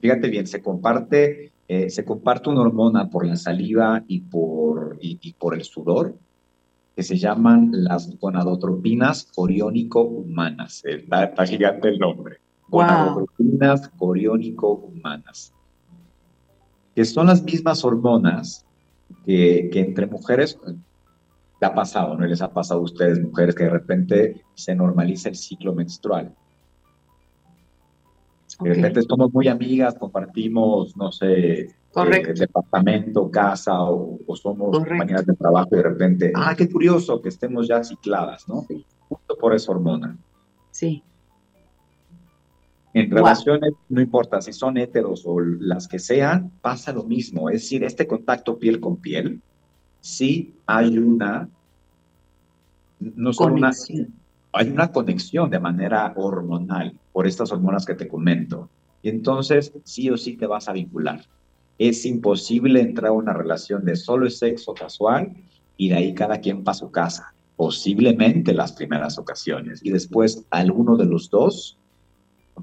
fíjate bien, se comparte, eh, se comparte una hormona por la saliva y por, y, y por el sudor, que se llaman las gonadotropinas coriónico-humanas. Está, está gigante el nombre. Wow. Gonadotropinas coriónico-humanas. Que son las mismas hormonas que, que entre mujeres ¿Te ha pasado, no les ha pasado a ustedes, mujeres, que de repente se normaliza el ciclo menstrual? De repente somos muy amigas, compartimos, no sé, eh, departamento, casa o, somos compañeras de trabajo y de repente, ah, qué curioso que estemos ya cicladas, ¿no? Justo por esa hormona. Sí. En relaciones, no importa si son heteros o las que sean, pasa lo mismo. Es decir, este contacto piel con piel, sí hay una, no solo una, hay una conexión de manera hormonal por estas hormonas que te comento. Y entonces, sí o sí te vas a vincular. Es imposible entrar a una relación de solo sexo casual y de ahí cada quien para su casa. Posiblemente las primeras ocasiones. Y después alguno de los dos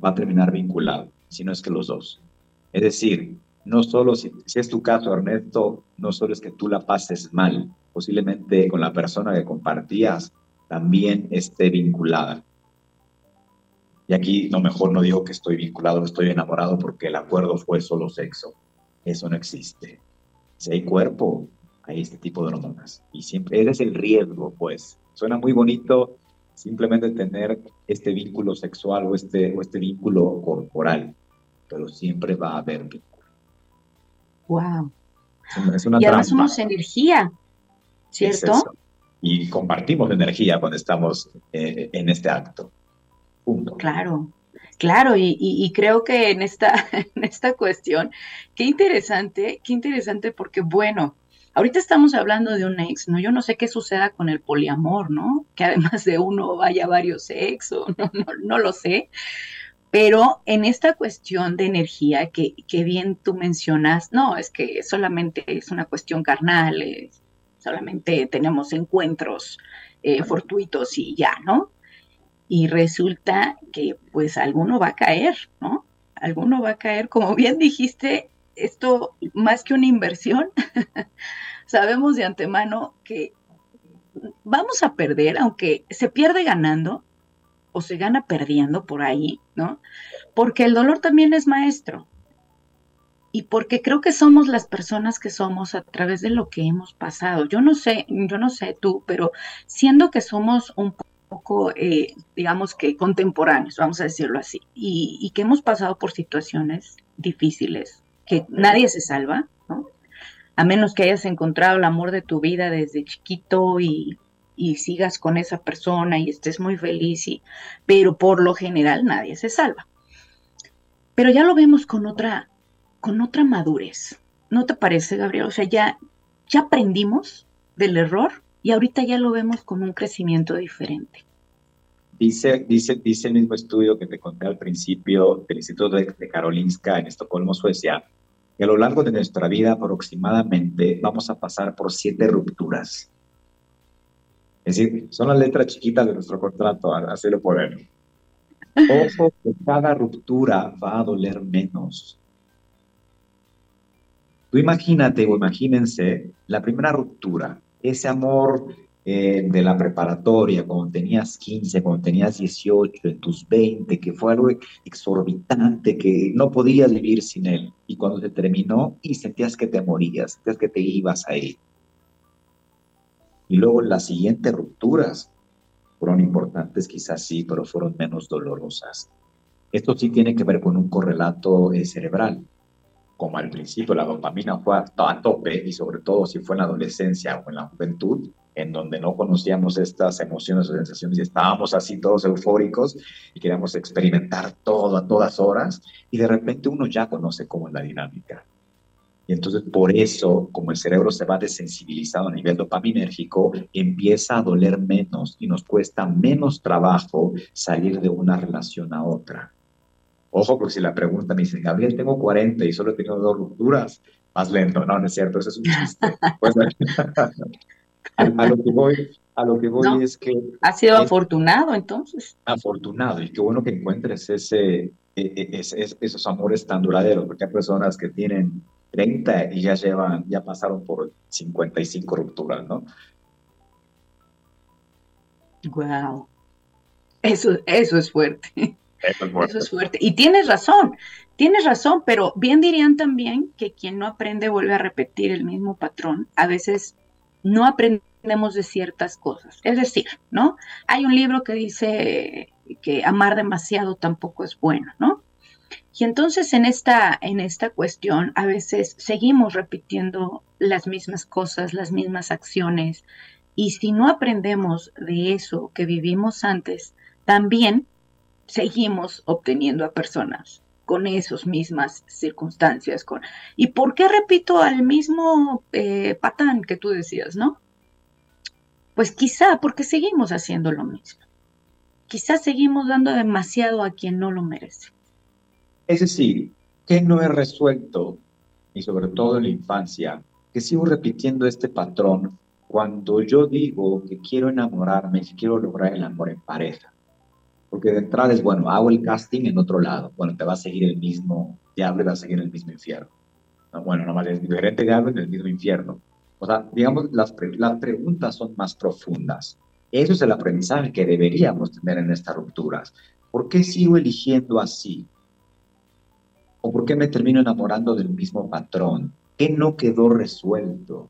va a terminar vinculado, si no es que los dos. Es decir, no solo si, es tu caso, Ernesto, no solo es que tú la pases mal, posiblemente con la persona que compartías también esté vinculada. Y aquí lo mejor no digo que estoy vinculado, estoy enamorado porque el acuerdo fue solo sexo. Eso no existe. Si hay cuerpo, hay este tipo de hormonas. Y siempre, ese es el riesgo, pues. Suena muy bonito simplemente tener este vínculo sexual o este, o este vínculo corporal, pero siempre va a haber vínculo. Wow. y además somos energía, ¿cierto? Y compartimos energía cuando estamos eh, en este acto. Claro, Claro, y, creo que en esta, esta cuestión, qué interesante, qué interesante porque, bueno, Ahorita estamos hablando de un ex, ¿no? Yo no sé qué suceda con el poliamor, ¿no? Que además de uno vaya varios ex, no, no, no lo sé. Pero en esta cuestión de energía que, que, bien tú mencionas, no, es que solamente es una cuestión carnal, solamente tenemos encuentros eh, fortuitos y ya, ¿no? Y resulta que pues alguno va a caer, ¿no? Alguno va a caer, como bien dijiste, esto más que una inversión, sabemos de antemano que vamos a perder, aunque se pierde ganando o se gana perdiendo por ahí, ¿no? Porque el dolor también es maestro. Y porque creo que somos las personas que somos a través de lo que hemos pasado. Yo no sé, yo no sé tú, pero siendo que somos un poco, eh, digamos que contemporáneos, vamos a decirlo así, y que hemos pasado por situaciones difíciles, que nadie se salva, ¿no? A menos que hayas encontrado el amor de tu vida desde chiquito y, sigas con esa persona y estés muy feliz, y, pero por lo general nadie se salva. Pero ya lo vemos con otra, con otra madurez. ¿No te parece, Gabriel? O sea, ya, ya aprendimos del error y ahorita ya lo vemos con un crecimiento diferente. Dice, dice, dice el mismo estudio que te conté al principio del Instituto de, de Karolinska en Estocolmo, Suecia, que a lo largo de nuestra vida aproximadamente vamos a pasar por siete rupturas. Es decir, son las letras chiquitas de nuestro contrato, así lo podemos. Ojo que cada ruptura va a doler menos. Tú imagínate o imagínense la primera ruptura, ese amor eh, de la preparatoria, cuando tenías 15, cuando tenías 18, en tus 20, que fue algo exorbitante, que no podías vivir sin él. Y cuando se terminó y sentías que te morías, sentías que te ibas a ir. Y luego las siguientes rupturas fueron importantes, quizás sí, pero fueron menos dolorosas. Esto sí tiene que ver con un correlato eh, cerebral. Como al principio la dopamina fue a tope y sobre todo si fue en la adolescencia o en la juventud, en donde no conocíamos estas emociones o sensaciones y estábamos así todos eufóricos y queríamos experimentar todo a todas horas y de repente uno ya conoce cómo es la dinámica. Y entonces por eso, como el cerebro se va desensibilizado a nivel dopaminérgico, empieza a doler menos y nos cuesta menos trabajo salir de una relación a otra. Ojo, porque si la pregunta me dice, Gabriel, tengo 40 y solo he tenido dos rupturas, más lento. No, no es cierto, eso es un chiste. Pues, a, lo que voy, a lo que voy es que... Ha sido afortunado entonces. Afortunado, y qué bueno que encuentres ese, e, e, esos amores tan duraderos, porque hay personas que tienen 30 y ya llevan, ya pasaron por 55 rupturas, ¿no? Wow. Eso, eso es fuerte. Eso es fuerte. Eso es fuerte. Y tienes razón, tienes razón, pero bien dirían también que quien no aprende vuelve a repetir el mismo patrón. A veces no aprende aprendemos de ciertas cosas. Es decir, ¿no? Hay un libro que dice que amar demasiado tampoco es bueno, ¿no? Y entonces en esta, en esta cuestión a veces seguimos repitiendo las mismas cosas, las mismas acciones, y si no aprendemos de eso que vivimos antes, también seguimos obteniendo a personas con esas mismas circunstancias. Con... ¿Y por qué repito al mismo eh, patán que tú decías, no? Pues quizá porque seguimos haciendo lo mismo. Quizá seguimos dando demasiado a quien no lo merece. Es decir, que no he resuelto, y sobre todo en la infancia, que sigo repitiendo este patrón cuando yo digo que quiero enamorarme, que quiero lograr el amor en pareja. Porque de entrada es, bueno, hago el casting en otro lado. Bueno, te va a seguir el mismo diablo y va a seguir el mismo infierno. Bueno, nomás es diferente diablo en el mismo infierno. O sea, digamos, las, las preguntas son más profundas. Eso es el aprendizaje que deberíamos tener en estas rupturas. ¿Por qué sigo eligiendo así? ¿O por qué me termino enamorando del mismo patrón? ¿Qué no quedó resuelto?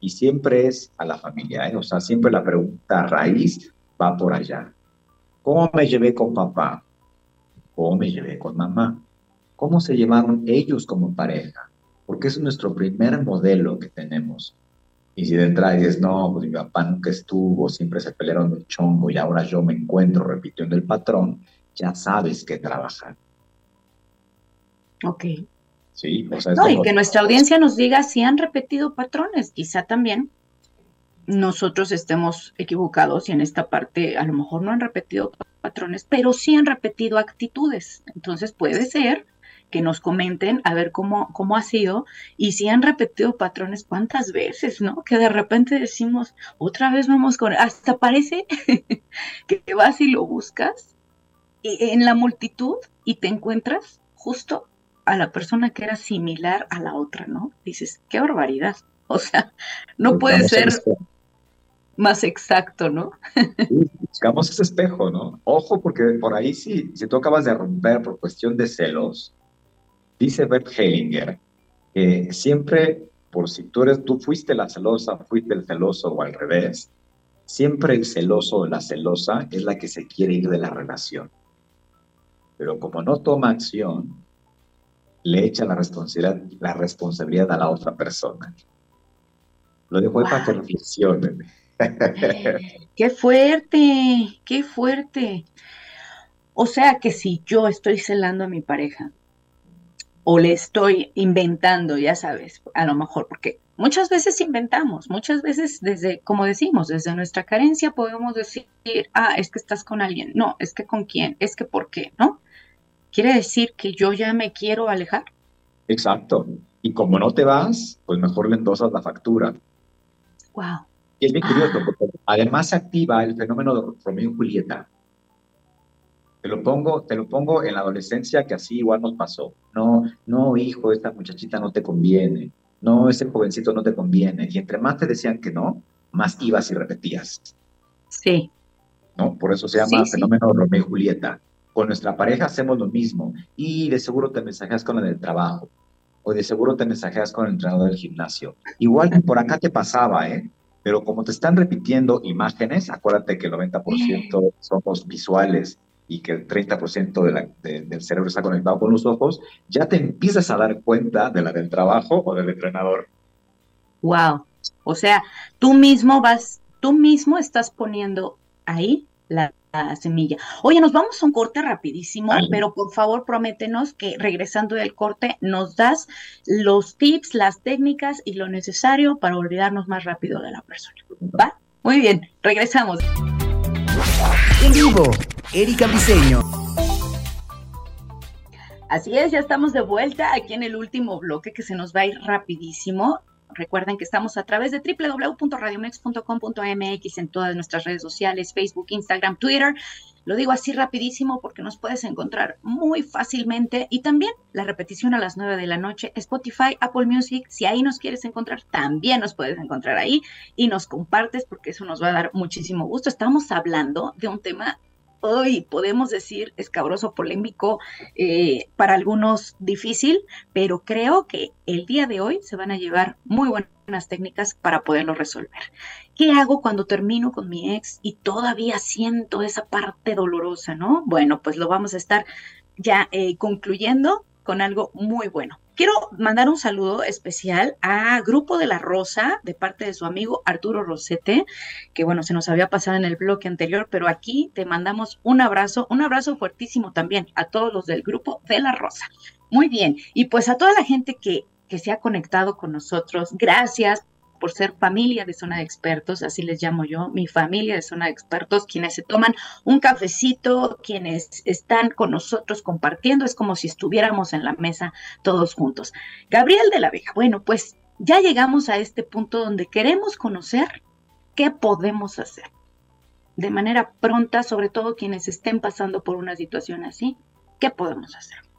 Y siempre es a la familia, ¿eh? o sea, siempre la pregunta raíz va por allá. ¿Cómo me llevé con papá? ¿Cómo me llevé con mamá? ¿Cómo se llevaron ellos como pareja? Porque es nuestro primer modelo que tenemos. Y si de entrada dices, no, pues mi papá nunca estuvo, siempre se pelearon un chongo y ahora yo me encuentro repitiendo el patrón, ya sabes que trabajar. Ok. Sí, o sea, no, y que nuestra audiencia nos diga si han repetido patrones. Quizá también nosotros estemos equivocados y en esta parte a lo mejor no han repetido patrones, pero sí han repetido actitudes. Entonces puede ser que nos comenten a ver cómo, cómo ha sido y si han repetido patrones cuántas veces, ¿no? Que de repente decimos, otra vez vamos con, hasta parece que vas y lo buscas en la multitud y te encuentras justo a la persona que era similar a la otra, ¿no? Dices, qué barbaridad. O sea, no puede ser más exacto, ¿no? buscamos ese espejo, ¿no? Ojo, porque por ahí sí, si tú acabas de romper por cuestión de celos, dice Bert Hellinger que siempre, por si tú eres, tú fuiste la celosa, fuiste el celoso o al revés, siempre el celoso o la celosa es la que se quiere ir de la relación. Pero como no toma acción, le echa la responsabilidad, la responsabilidad a la otra persona. Lo dejo para que reflexionen. Qué fuerte, qué fuerte. O sea que si yo estoy celando a mi pareja o le estoy inventando, ya sabes, a lo mejor, porque muchas veces inventamos, muchas veces desde, como decimos, desde nuestra carencia podemos decir, ah, es que estás con alguien, no, es que con quién, es que por qué, ¿no? ¿Quiere decir que yo ya me quiero alejar? Exacto. Y como no te vas, pues mejor le endosas la factura. Wow. Y es bien curioso, porque además se activa el fenómeno de Romeo y Julieta. Te lo pongo, te lo pongo en la adolescencia que así igual nos pasó. No, no, hijo, esta muchachita no te conviene. No, ese jovencito no te conviene. Y entre más te decían que no, más ibas y repetías. Sí. ¿No? Por eso se llama fenómeno Romeo y Julieta. Con nuestra pareja hacemos lo mismo y de seguro te mensajeas con el del trabajo o de seguro te mensajeas con el entrenador del gimnasio. Igual por acá te pasaba, ¿eh? Pero como te están repitiendo imágenes, acuérdate que el 90% somos visuales y que el 30% de la, del cerebro está conectado con los ojos, ya te empiezas a dar cuenta de la del trabajo o del entrenador. Wow. O sea, tú mismo vas, tú mismo estás poniendo ahí la semilla. Oye, nos vamos a un corte rapidísimo, pero por favor prométenos que regresando del corte nos das los tips, las técnicas y lo necesario para olvidarnos más rápido de la persona. ¿Va? Muy bien, regresamos. En vivo, Erika Briseño. Así es, ya estamos de vuelta aquí en el último bloque que se nos va a ir rapidísimo. Recuerden que estamos a través de www.radiomex.com.mx en todas nuestras redes sociales, Facebook, Instagram, Twitter. Lo digo así rapidísimo porque nos puedes encontrar muy fácilmente y también la repetición a las 9 de la noche, Spotify, Apple Music, si ahí nos quieres encontrar, también nos puedes encontrar ahí y nos compartes porque eso nos va a dar muchísimo gusto. Estamos hablando de un tema hoy podemos decir escabroso, polémico, eh, para algunos difícil, pero creo que el día de hoy se van a llevar muy buenas técnicas para poderlo resolver. ¿Qué hago cuando termino con mi ex y todavía siento esa parte dolorosa, no? Bueno, pues lo vamos a estar ya eh, concluyendo con algo muy bueno. Quiero mandar un saludo especial a Grupo de la Rosa de parte de su amigo Arturo Rosete, que bueno, se nos había pasado en el bloque anterior, pero aquí te mandamos un abrazo, un abrazo fuertísimo también a todos los del Grupo de la Rosa. Muy bien, y pues a toda la gente que, que se ha conectado con nosotros, gracias por ser familia de zona de expertos, así les llamo yo, mi familia de zona de expertos, quienes se toman un cafecito, quienes están con nosotros compartiendo, es como si estuviéramos en la mesa todos juntos. Gabriel de la Vega, bueno, pues ya llegamos a este punto donde queremos conocer qué podemos hacer de manera pronta, sobre todo quienes estén pasando por una situación así, ¿qué podemos hacer?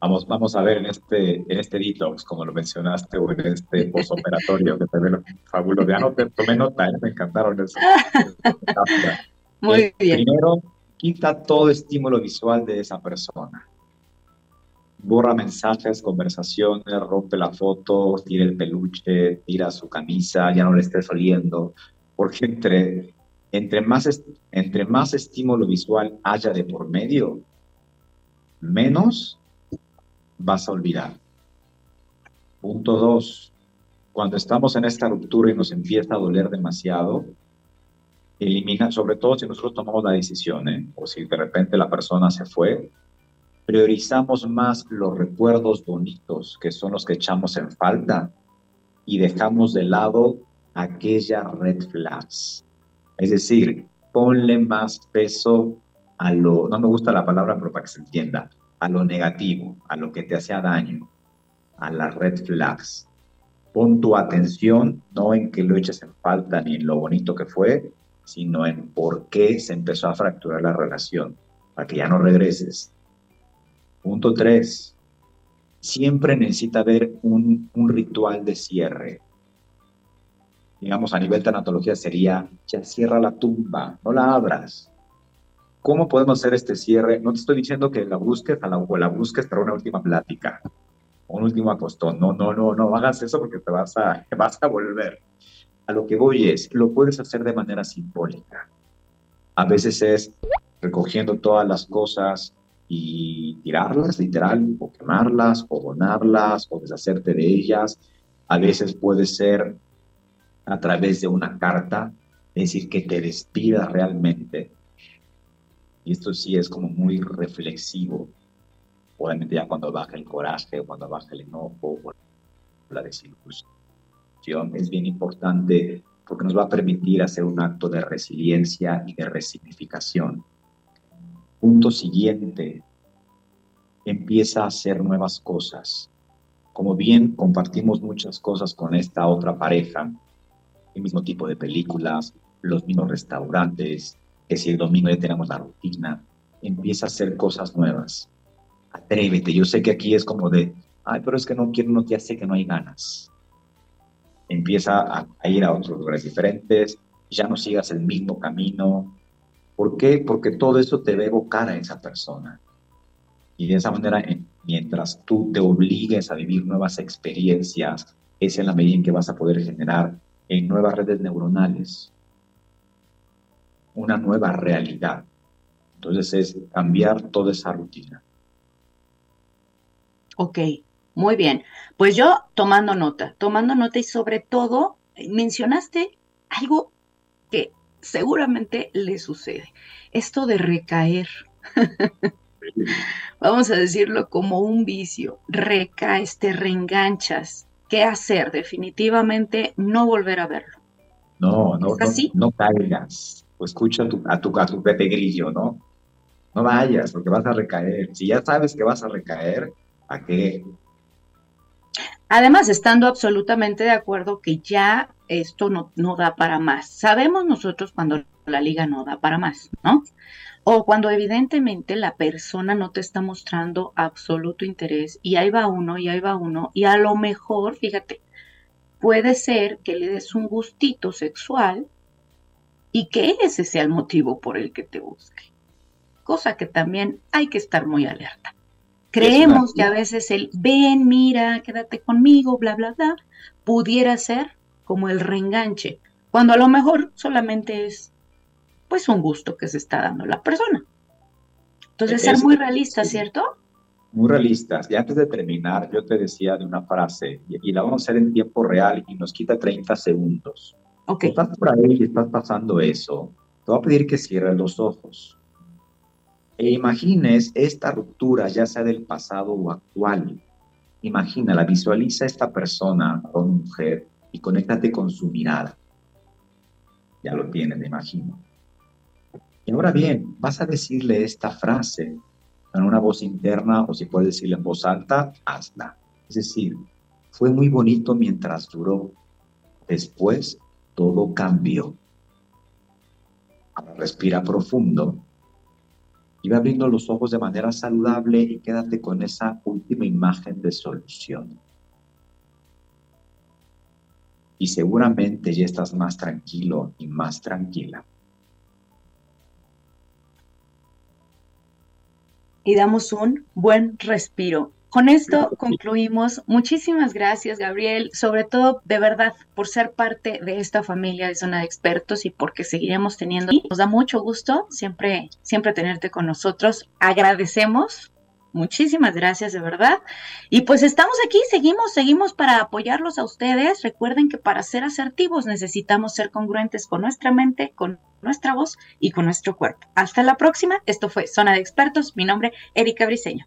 Vamos, vamos a ver en este, en este detox, como lo mencionaste, o en este postoperatorio que te ve fabuloso. Ya no te tomé nota, me encantaron eso. Muy eh, bien. Primero, quita todo estímulo visual de esa persona. Borra mensajes, conversaciones, rompe la foto, tira el peluche, tira su camisa, ya no le estés oliendo, porque entre, entre, más, entre más estímulo visual haya de por medio, menos vas a olvidar. Punto dos, cuando estamos en esta ruptura y nos empieza a doler demasiado, elimina, sobre todo si nosotros tomamos la decisión, ¿eh? o si de repente la persona se fue, priorizamos más los recuerdos bonitos, que son los que echamos en falta, y dejamos de lado aquellas red flags. Es decir, ponle más peso a lo, no me gusta la palabra, pero para que se entienda, a lo negativo, a lo que te hacía daño, a las red flags. Pon tu atención no en que lo eches en falta ni en lo bonito que fue, sino en por qué se empezó a fracturar la relación, para que ya no regreses. Punto tres, siempre necesita haber un, un ritual de cierre. Digamos, a nivel tanatología sería, ya cierra la tumba, no la abras, ¿Cómo podemos hacer este cierre? No te estoy diciendo que la busques a la, o la busques para una última plática, un último acostón. No, no, no, no hagas eso porque te vas a, vas a volver. A lo que voy es, lo puedes hacer de manera simbólica. A veces es recogiendo todas las cosas y tirarlas, literal, o quemarlas, o donarlas, o deshacerte de ellas. A veces puede ser a través de una carta, es decir, que te despidas realmente y esto sí es como muy reflexivo. Obviamente ya cuando baja el coraje, cuando baja el enojo, o la desilusión, es bien importante porque nos va a permitir hacer un acto de resiliencia y de resignificación. Punto siguiente, empieza a hacer nuevas cosas. Como bien compartimos muchas cosas con esta otra pareja, el mismo tipo de películas, los mismos restaurantes, que si el domingo ya tenemos la rutina, empieza a hacer cosas nuevas. Atrévete. Yo sé que aquí es como de, ay, pero es que no quiero, no te hace que no hay ganas. Empieza a, ir a otros lugares diferentes, ya no sigas el mismo camino. ¿Por qué? Porque todo eso te va a evocar a esa persona. Y de esa manera, mientras tú te obligues a vivir nuevas experiencias, es en la medida en que vas a poder generar en nuevas redes neuronales una nueva realidad. Entonces es cambiar toda esa rutina. Ok, muy bien. Pues yo tomando nota, tomando nota y sobre todo mencionaste algo que seguramente le sucede. Esto de recaer. Vamos a decirlo como un vicio. Recaes, te reenganchas. ¿Qué hacer? Definitivamente no volver a verlo. No, no, no, no caigas pues escucha a tu, a tu, a tu Pepe Grillo, ¿no? No vayas, porque vas a recaer. Si ya sabes que vas a recaer, ¿a qué? Además, estando absolutamente de acuerdo que ya esto no, no da para más. Sabemos nosotros cuando la liga no da para más, ¿no? O cuando evidentemente la persona no te está mostrando absoluto interés y ahí va uno y ahí va uno y a lo mejor, fíjate, puede ser que le des un gustito sexual y que ese sea el motivo por el que te busque. Cosa que también hay que estar muy alerta. Creemos que a veces el ven, mira, quédate conmigo, bla, bla, bla, pudiera ser como el reenganche, cuando a lo mejor solamente es pues un gusto que se está dando la persona. Entonces, ser muy realista, ¿cierto? Muy realistas. Y antes de terminar, yo te decía de una frase, y, la vamos a hacer en tiempo real y nos quita 30 segundos. Ok. Si estás por ahí y estás pasando eso, te voy a pedir que cierres los ojos. E imagines esta ruptura, ya sea del pasado o actual. Imagínala, visualiza a esta persona o mujer y conéctate con su mirada. Ya lo tienes, me imagino. Y ahora bien, vas a decirle esta frase en una voz interna o si puedes decirle en voz alta, hazla. Es decir, fue muy bonito mientras duró. Después todo cambió. Respira profundo y va abriendo los ojos de manera saludable y quédate con esa última imagen de solución. Y seguramente ya estás más tranquilo y más tranquila. Y damos un buen respiro con esto concluimos. Muchísimas gracias, Gabriel, sobre todo de verdad por ser parte de esta familia de zona de expertos y porque seguiremos teniendo. Nos da mucho gusto siempre, siempre tenerte con nosotros. Agradecemos. Muchísimas gracias, de verdad. Y pues estamos aquí, seguimos, seguimos para apoyarlos a ustedes. Recuerden que para ser asertivos necesitamos ser congruentes con nuestra mente, con nuestra voz y con nuestro cuerpo. Hasta la próxima. Esto fue Zona de Expertos. Mi nombre, Erika Briseño.